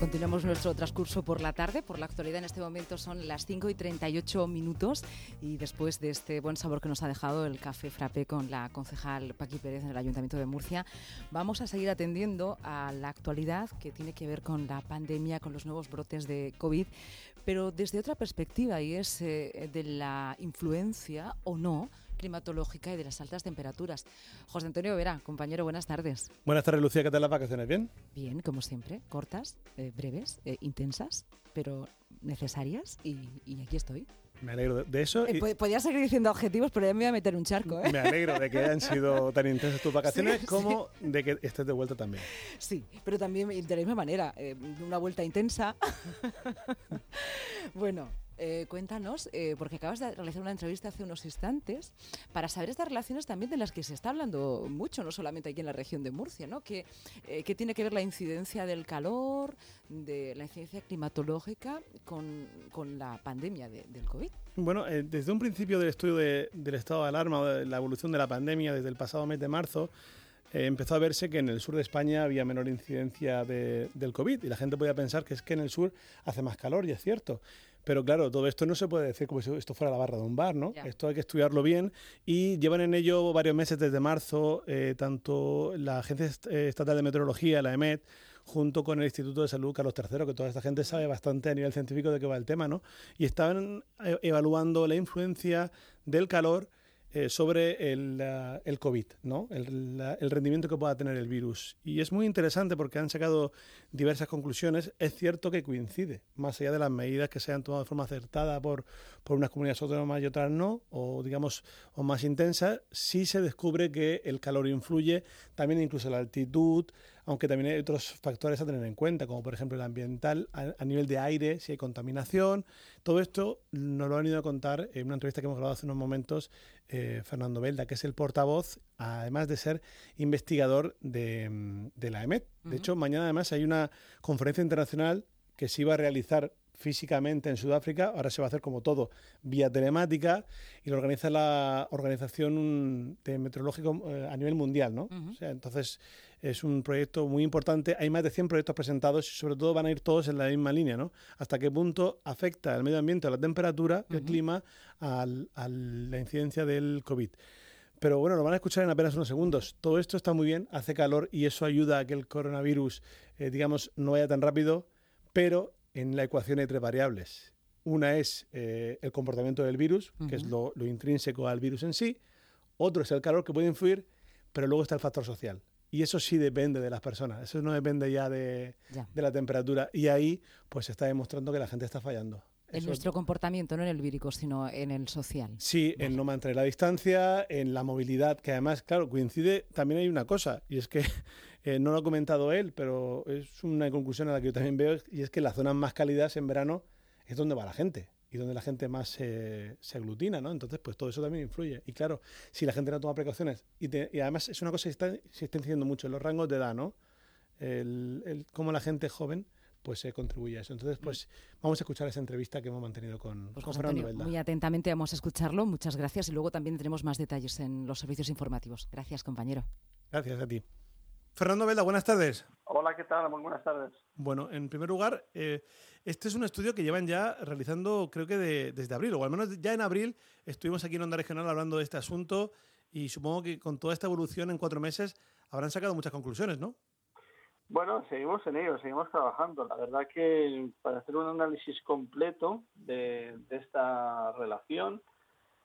Continuamos nuestro transcurso por la tarde. Por la actualidad en este momento son las 5 y 38 minutos y después de este buen sabor que nos ha dejado el café frappé con la concejal Paqui Pérez en el Ayuntamiento de Murcia, vamos a seguir atendiendo a la actualidad que tiene que ver con la pandemia, con los nuevos brotes de COVID, pero desde otra perspectiva y es eh, de la influencia o no climatológica y de las altas temperaturas. José Antonio Vera, compañero, buenas tardes. Buenas tardes, Lucía. ¿Qué tal las vacaciones? ¿Bien? Bien, como siempre. Cortas, eh, breves, eh, intensas, pero necesarias y, aquí estoy. Me alegro de eso. Eh, podía seguir diciendo objetivos, pero ya me voy a meter un charco. Me alegro de que hayan sido tan intensas tus vacaciones como de que estés de vuelta también. Sí, pero también de la misma manera, una vuelta intensa. bueno, eh, cuéntanos, eh, porque acabas de realizar una entrevista hace unos instantes, para saber estas relaciones también de las que se está hablando mucho, no solamente aquí en la región de Murcia, ¿no? ¿Qué, eh, tiene que ver la incidencia del calor, de la incidencia climatológica con, la pandemia del COVID? Bueno, desde un principio del estudio del estado de alarma, de la evolución de la pandemia desde el pasado mes de marzo, empezó a verse que en el sur de España había menor incidencia del COVID y la gente podía pensar que es que en el sur hace más calor y es cierto. Pero claro, todo esto no se puede decir como si esto fuera la barra de un bar, ¿no? Esto hay que estudiarlo bien y llevan en ello varios meses desde marzo, eh, tanto la Agencia eh, Estatal de Meteorología, la EMET, junto con el Instituto de Salud Carlos III, que toda esta gente sabe bastante a nivel científico de qué va el tema, ¿no? Y estaban eh, evaluando la influencia del calor eh, sobre el, el, COVID, ¿no? El, el, rendimiento que pueda tener el virus. Y es muy interesante porque han sacado diversas conclusiones. Es cierto que coincide, más allá de las medidas que se han tomado de forma acertada por, por unas comunidades autónomas y otras no, o digamos, o más intensas, sí se descubre que el calor influye, también incluso la altitud, aunque también hay otros factores a tener en cuenta, como por ejemplo el ambiental, a, nivel de aire, si hay contaminación. Todo esto nos lo han ido a contar en una entrevista que hemos grabado hace unos momentos eh, Fernando Belda, que es el portavoz, además de ser investigador de, la EMET. De hecho, mañana además hay una conferencia internacional que se iba a realizar físicamente en Sudáfrica, ahora se va a hacer como todo vía telemática y lo organiza la Organización de Meteorológico eh, a nivel mundial, ¿no? o sea, entonces es un proyecto muy importante, hay más de 100 proyectos presentados y sobre todo van a ir todos en la misma línea, ¿no? Hasta qué punto afecta el medio ambiente, a la temperatura, el clima, a la incidencia del COVID. Pero bueno, lo van a escuchar en apenas unos segundos. Todo esto está muy bien, hace calor y eso ayuda a que el coronavirus, eh, digamos, no vaya tan rápido, pero en la ecuación hay tres variables. Una es eh, el comportamiento del virus, que es lo, intrínseco al virus en sí. Otro es el calor que puede influir, pero luego está el factor social. Y eso sí depende de las personas, eso no depende ya de, de la temperatura. Y ahí pues se está demostrando que la gente está fallando. En nuestro comportamiento, no en el vírico, sino en el social. Sí, en no mantener la distancia, en la movilidad, que además, claro, coincide, también hay una cosa, y es que eh, no lo ha comentado él, pero es una conclusión a la que yo también veo, y es que las zonas más cálidas en verano es donde va la gente y donde la gente más se, aglutina, ¿no? Entonces, pues todo eso también influye. Y claro, si la gente no toma precauciones, y, y además es una cosa que está, se está incidiendo mucho en los rangos de edad, ¿no? El, el, cómo la gente joven pues se contribuye a eso. Entonces, pues vamos a escuchar esa entrevista que hemos mantenido con, pues Fernando Muy atentamente vamos a escucharlo. Muchas gracias y luego también tenemos más detalles en los servicios informativos. Gracias, compañero. Gracias a ti. Fernando Velda, buenas tardes. Hola, ¿qué tal? Muy buenas tardes. Bueno, en primer lugar, eh, este es un estudio que llevan ya realizando, creo que desde abril, o al menos ya en abril estuvimos aquí en Onda Regional hablando de este asunto y supongo que con toda esta evolución en cuatro meses habrán sacado muchas conclusiones, ¿no? Bueno, seguimos en ello, seguimos trabajando. La verdad que para hacer un análisis completo de, esta relación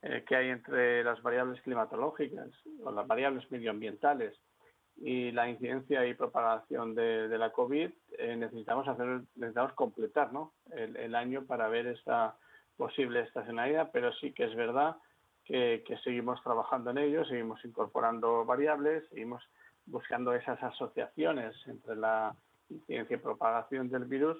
eh, que hay entre las variables climatológicas o las variables medioambientales y la incidencia y propagación de, la COVID, eh, necesitamos hacer, necesitamos completar ¿no? el, año para ver esta posible estacionalidad, pero sí que es verdad que seguimos trabajando en ello, seguimos incorporando variables, seguimos buscando esas asociaciones entre la incidencia y propagación del virus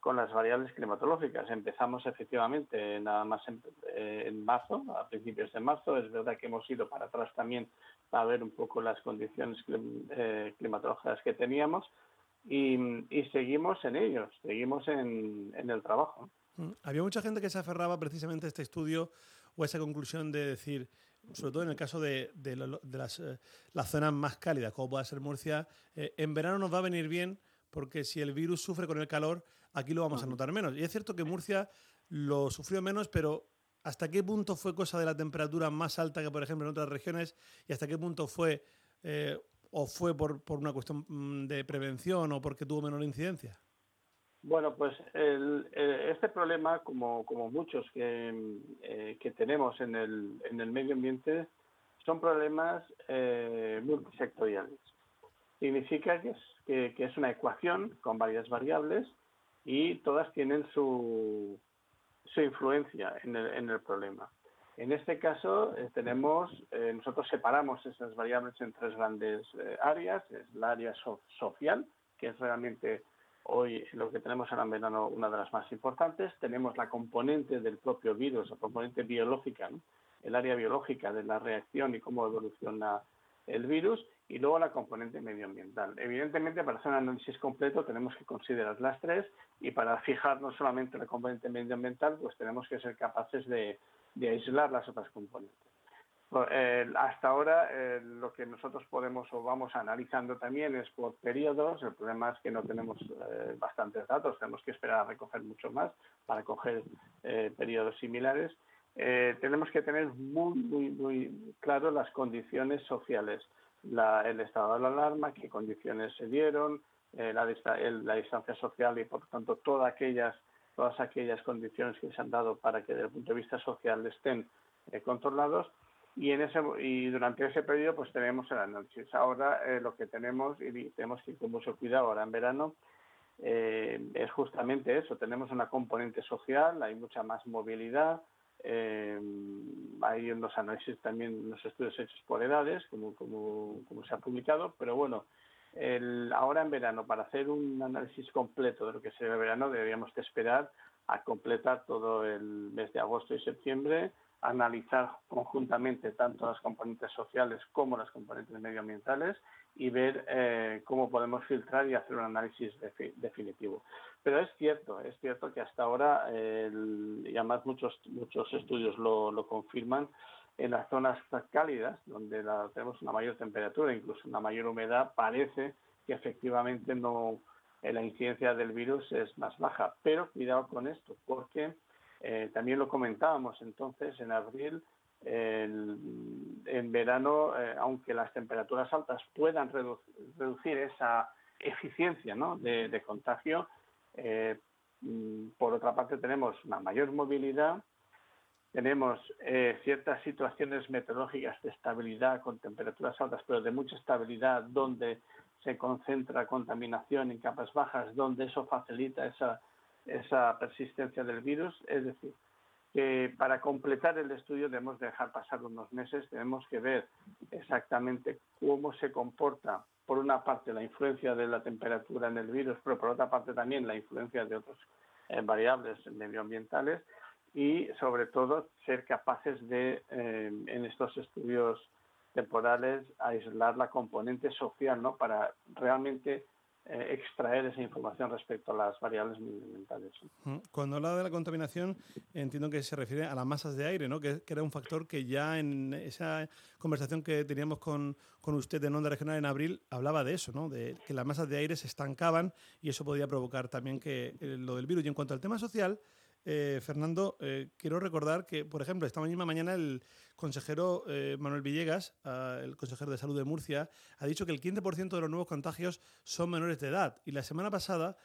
con las variables climatológicas. Empezamos efectivamente nada más en, eh, marzo, a principios de marzo. Es verdad que hemos ido para atrás también para ver un poco las condiciones eh, climatológicas que teníamos y, seguimos en ellos, seguimos en, en el trabajo. Mm. Había mucha gente que se aferraba precisamente a este estudio o a esa conclusión de decir, sobre todo en el caso de, las, eh, las, zonas más cálidas, como pueda ser Murcia, eh, en verano nos va a venir bien porque si el virus sufre con el calor, aquí lo vamos a notar menos. Y es cierto que Murcia lo sufrió menos, pero ¿hasta qué punto fue cosa de la temperatura más alta que, por ejemplo, en otras regiones? ¿Y hasta qué punto fue eh, o fue por, por, una cuestión mm, de prevención o porque tuvo menor incidencia? Bueno, pues el, este problema, como, muchos que, eh, que tenemos en el, en el medio ambiente, son problemas eh, multisectoriales. Significa que es, que, es una ecuación con varias variables y todas tienen su, influencia en el, problema. En este caso eh, tenemos, eh, nosotros separamos esas variables en tres grandes eh, áreas. Es la área social, que es realmente hoy lo que tenemos ahora en verano una de las más importantes. Tenemos la componente del propio virus, la componente biológica, el área biológica de la reacción y cómo evoluciona el virus y luego la componente medioambiental. Evidentemente, para hacer un análisis completo tenemos que considerar las tres y para fijar no solamente la componente medioambiental, pues tenemos que ser capaces de aislar las otras componentes. Hasta ahora lo que nosotros podemos o vamos analizando también es por periodos. El problema es que no tenemos eh, bastantes datos, tenemos que esperar a recoger mucho más para coger eh, periodos similares. Eh, tenemos que tener muy, muy, muy claro las condiciones sociales, el estado de la alarma, qué condiciones se dieron, la, la distancia social y por tanto todas aquellas todas aquellas condiciones que se han dado para que desde el punto de vista social estén controlados y en ese y durante ese periodo pues tenemos el análisis. Ahora eh, lo que tenemos y tenemos que ir con mucho cuidado ahora en verano eh, es justamente eso. Tenemos una componente social, hay mucha más movilidad, eh, hay unos análisis también, unos estudios hechos por edades, como, como, como se ha publicado, pero bueno, el, ahora en verano, para hacer un análisis completo de lo que será el verano, deberíamos de esperar a completar todo el mes de agosto y septiembre, analizar conjuntamente tanto las componentes sociales como las componentes medioambientales y ver eh, cómo podemos filtrar y hacer un análisis definitivo. Pero es cierto, es cierto que hasta ahora, el, y además muchos, muchos estudios lo, lo confirman, en las zonas cálidas, donde la, tenemos una mayor temperatura, incluso una mayor humedad, parece que efectivamente no eh, la incidencia del virus es más baja. Pero cuidado con esto, porque eh, también lo comentábamos entonces en abril, en verano, eh, aunque las temperaturas altas puedan redu reducir esa eficiencia de contagio, eh, mm, por otra parte tenemos una mayor movilidad, tenemos eh, ciertas situaciones meteorológicas de estabilidad con temperaturas altas, pero de mucha estabilidad, donde se concentra contaminación en capas bajas, donde eso facilita esa, esa persistencia del virus. Es decir, que para completar el estudio debemos dejar pasar unos meses, tenemos que ver exactamente cómo se comporta, por una parte, la influencia de la temperatura en el virus, pero por otra parte también la influencia de otras eh, variables medioambientales y sobre todo ser capaces de, eh, en estos estudios temporales, aislar la componente social, ¿no? Para realmente extraer esa información respecto a las variables medioambientales. Cuando habla de la contaminación, entiendo que se refiere a las masas de aire, ¿no? que, que era un factor que ya en esa conversación que teníamos con, con usted en Onda Regional en abril hablaba de eso, ¿no? de que las masas de aire se estancaban y eso podía provocar también que eh, lo del virus. Y en cuanto al tema social, eh, Fernando, eh, quiero recordar que, por ejemplo, esta misma mañana el consejero eh, Manuel Villegas, uh, el consejero de salud de Murcia, ha dicho que el 15% de los nuevos contagios son menores de edad. Y la semana pasada,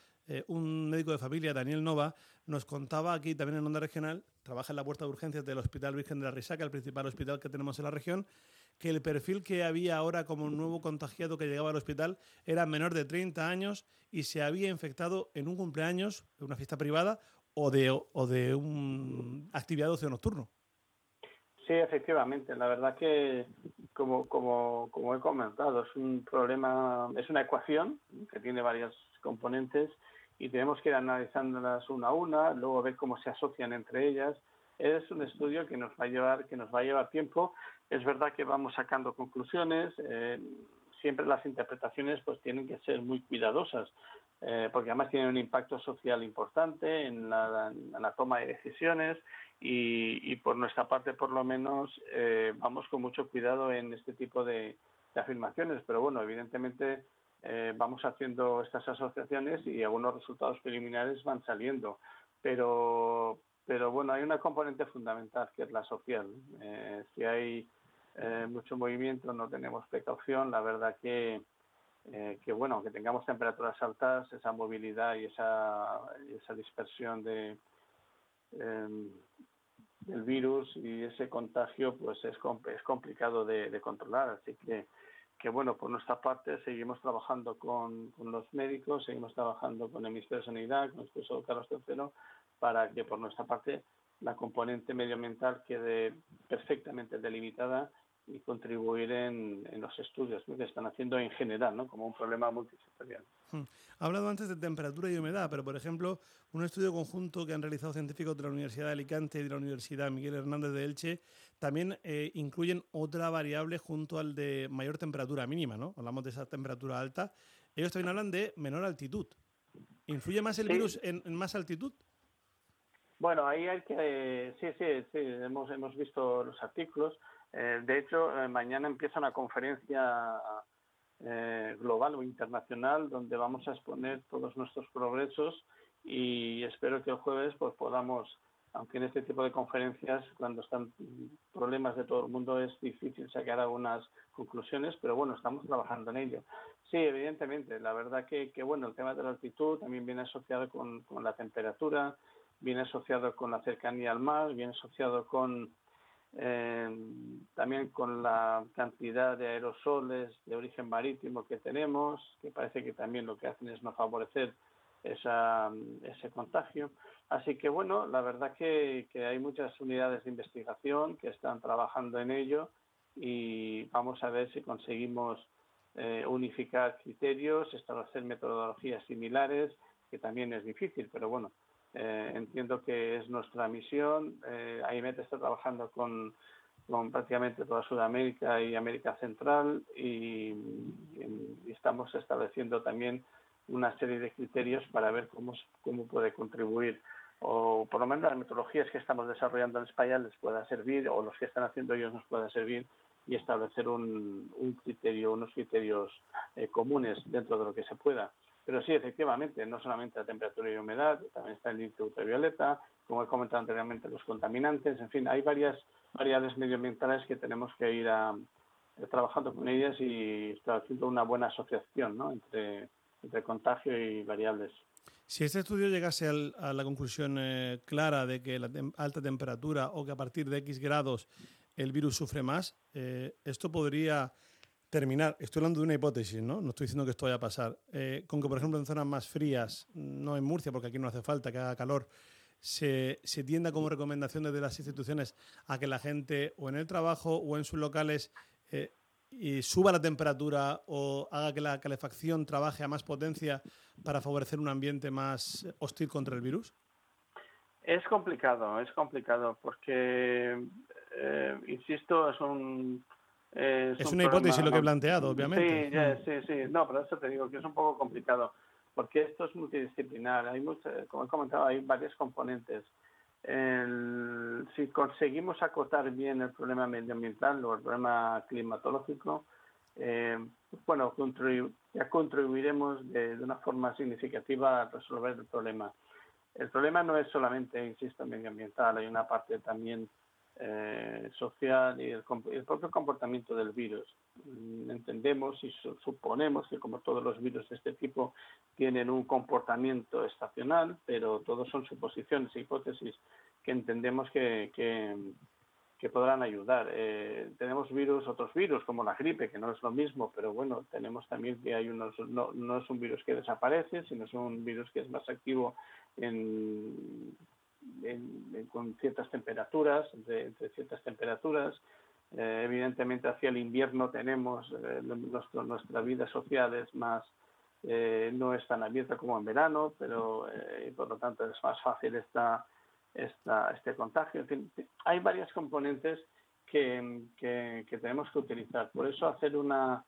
un médico de familia, Daniel Nova, nos contaba aquí también en Onda Regional, trabaja en la puerta de urgencias del Hospital Virgen de la Risaca, el principal hospital que tenemos en la región, que el perfil que había ahora como un nuevo contagiado que llegaba al hospital era menor de 30 años y se había infectado en un cumpleaños, en una fiesta privada, o de, o de un actividad de ocio nocturno. Sí, efectivamente. La verdad que, como, como, como he comentado, es un problema, es una ecuación que tiene varias componentes y tenemos que ir analizándolas una a una, luego ver cómo se asocian entre ellas. Es un estudio que nos va a llevar, que nos va a llevar tiempo. Es verdad que vamos sacando conclusiones. Eh, siempre las interpretaciones pues tienen que ser muy cuidadosas eh, porque además tienen un impacto social importante en la, en la toma de decisiones y, y, por nuestra parte, por lo menos, eh, vamos con mucho cuidado en este tipo de, de, afirmaciones. Pero bueno, evidentemente eh, vamos haciendo estas asociaciones y algunos resultados preliminares van saliendo. Pero, pero bueno, hay una componente fundamental que es la social. Eh, si hay eh, mucho movimiento, no tenemos precaución, la verdad que, que bueno, que tengamos temperaturas altas, esa movilidad y esa, esa dispersión de, em, del virus y ese contagio pues es, es complicado de, de controlar. Así que que bueno, por nuestra parte seguimos trabajando con, con, los médicos, seguimos trabajando con el Ministerio de Sanidad, con el profesor Carlos III, para que por nuestra parte la componente medioambiental quede perfectamente delimitada y contribuir en, los estudios que están haciendo en general, ¿no? como un problema multisectorial. Hmm. Ha hablado antes de temperatura y humedad, pero por ejemplo, un estudio conjunto que han realizado científicos de la Universidad de Alicante y de la Universidad Miguel Hernández de Elche también eh, incluyen otra variable junto al de mayor temperatura mínima, ¿no? Hablamos de esa temperatura alta. Ellos también hablan de menor altitud. ¿Influye más el virus en, más altitud? Bueno, ahí hay que... sí, sí, sí, hemos, hemos visto los artículos. Eh, de hecho, eh, mañana empieza una conferencia eh, global o internacional donde vamos a exponer todos nuestros progresos y espero que el jueves pues podamos, aunque en este tipo de conferencias cuando están problemas de todo el mundo es difícil sacar algunas conclusiones, pero bueno, estamos trabajando en ello. Sí, evidentemente, la verdad que, que bueno, el tema de la altitud también viene asociado con, con la temperatura, viene asociado con la cercanía al mar, viene asociado con eh, también con la cantidad de aerosoles de origen marítimo que tenemos, que parece que también lo que hacen es no favorecer esa, ese contagio. Así que bueno, la verdad que, que hay muchas unidades de investigación que están trabajando en ello y vamos a ver si conseguimos eh, unificar criterios, establecer metodologías similares, que también es difícil, pero bueno, eh, entiendo que es nuestra misión. Eh, AIMET está trabajando con, con, prácticamente toda Sudamérica y América Central y, estamos estableciendo también una serie de criterios para ver cómo, cómo puede contribuir o por lo menos las metodologías que estamos desarrollando en España les pueda servir o los que están haciendo ellos nos pueda servir y establecer un, un criterio, unos criterios eh, comunes dentro de lo que se pueda. Pero sí, efectivamente, no solamente la temperatura y humedad, también está el índice ultravioleta, como he comentado anteriormente, los contaminantes, en fin, hay varias variables medioambientales que tenemos que ir a, eh, trabajando con ellas y estableciendo una buena asociación ¿no? entre, entre contagio y variables. Si este estudio llegase a la conclusión eh, clara de que la alta temperatura o que a partir de X grados el virus sufre más, eh, esto podría terminar, estoy hablando de una hipótesis, ¿no? No estoy diciendo que esto vaya a pasar. Eh, con que, por ejemplo, en zonas más frías, no en Murcia, porque aquí no hace falta que haga calor, se, tienda como recomendación desde las instituciones a que la gente o en el trabajo o en sus locales eh, y suba la temperatura o haga que la calefacción trabaje a más potencia para favorecer un ambiente más hostil contra el virus? Es complicado, es complicado porque, eh, insisto, es un es, una hipótesis lo que he planteado, obviamente. Sí, sí, sí. No, pero eso te digo que es un poco complicado, porque esto es multidisciplinar. Hay como he comentado, hay varios componentes. si conseguimos acotar bien el problema medioambiental o el problema climatológico, eh, bueno, ya contribuiremos de, una forma significativa a resolver el problema. El problema no es solamente, insisto, medioambiental, hay una parte también eh, social y el, propio comportamiento del virus. Mm, entendemos y suponemos que como todos los virus de este tipo tienen un comportamiento estacional, pero todos son suposiciones e hipótesis que entendemos que, que, podrán ayudar. Eh, tenemos virus, otros virus como la gripe, que no es lo mismo, pero bueno, tenemos también que hay unos, no, no es un virus que desaparece, sino es un virus que es más activo en con ciertas temperaturas, entre, ciertas temperaturas. Eh, evidentemente hacia el invierno tenemos eh, nuestra vida social es más eh, no es tan abierta como en verano, pero por lo tanto es más fácil esta, esta, este contagio. hay varias componentes que, que, que, tenemos que utilizar. Por eso hacer una,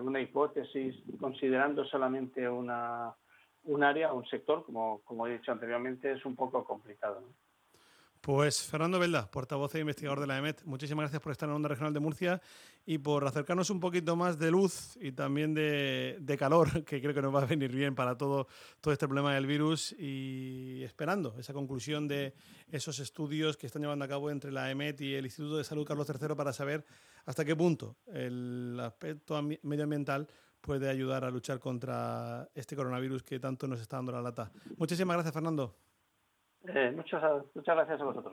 una hipótesis considerando solamente una, un área, un sector, como, como he dicho anteriormente, es un poco complicado. Pues Fernando Velda, portavoz e investigador de la EMET, muchísimas gracias por estar en Onda Regional de Murcia y por acercarnos un poquito más de luz y también de, calor, que creo que nos va a venir bien para todo, todo este problema del virus y esperando esa conclusión de esos estudios que están llevando a cabo entre la EMET y el Instituto de Salud Carlos III para saber hasta qué punto el aspecto medioambiental puede ayudar a luchar contra este coronavirus que tanto nos está dando la lata. Muchísimas gracias, Fernando. Eh, muchas, muchas gracias a vosotros.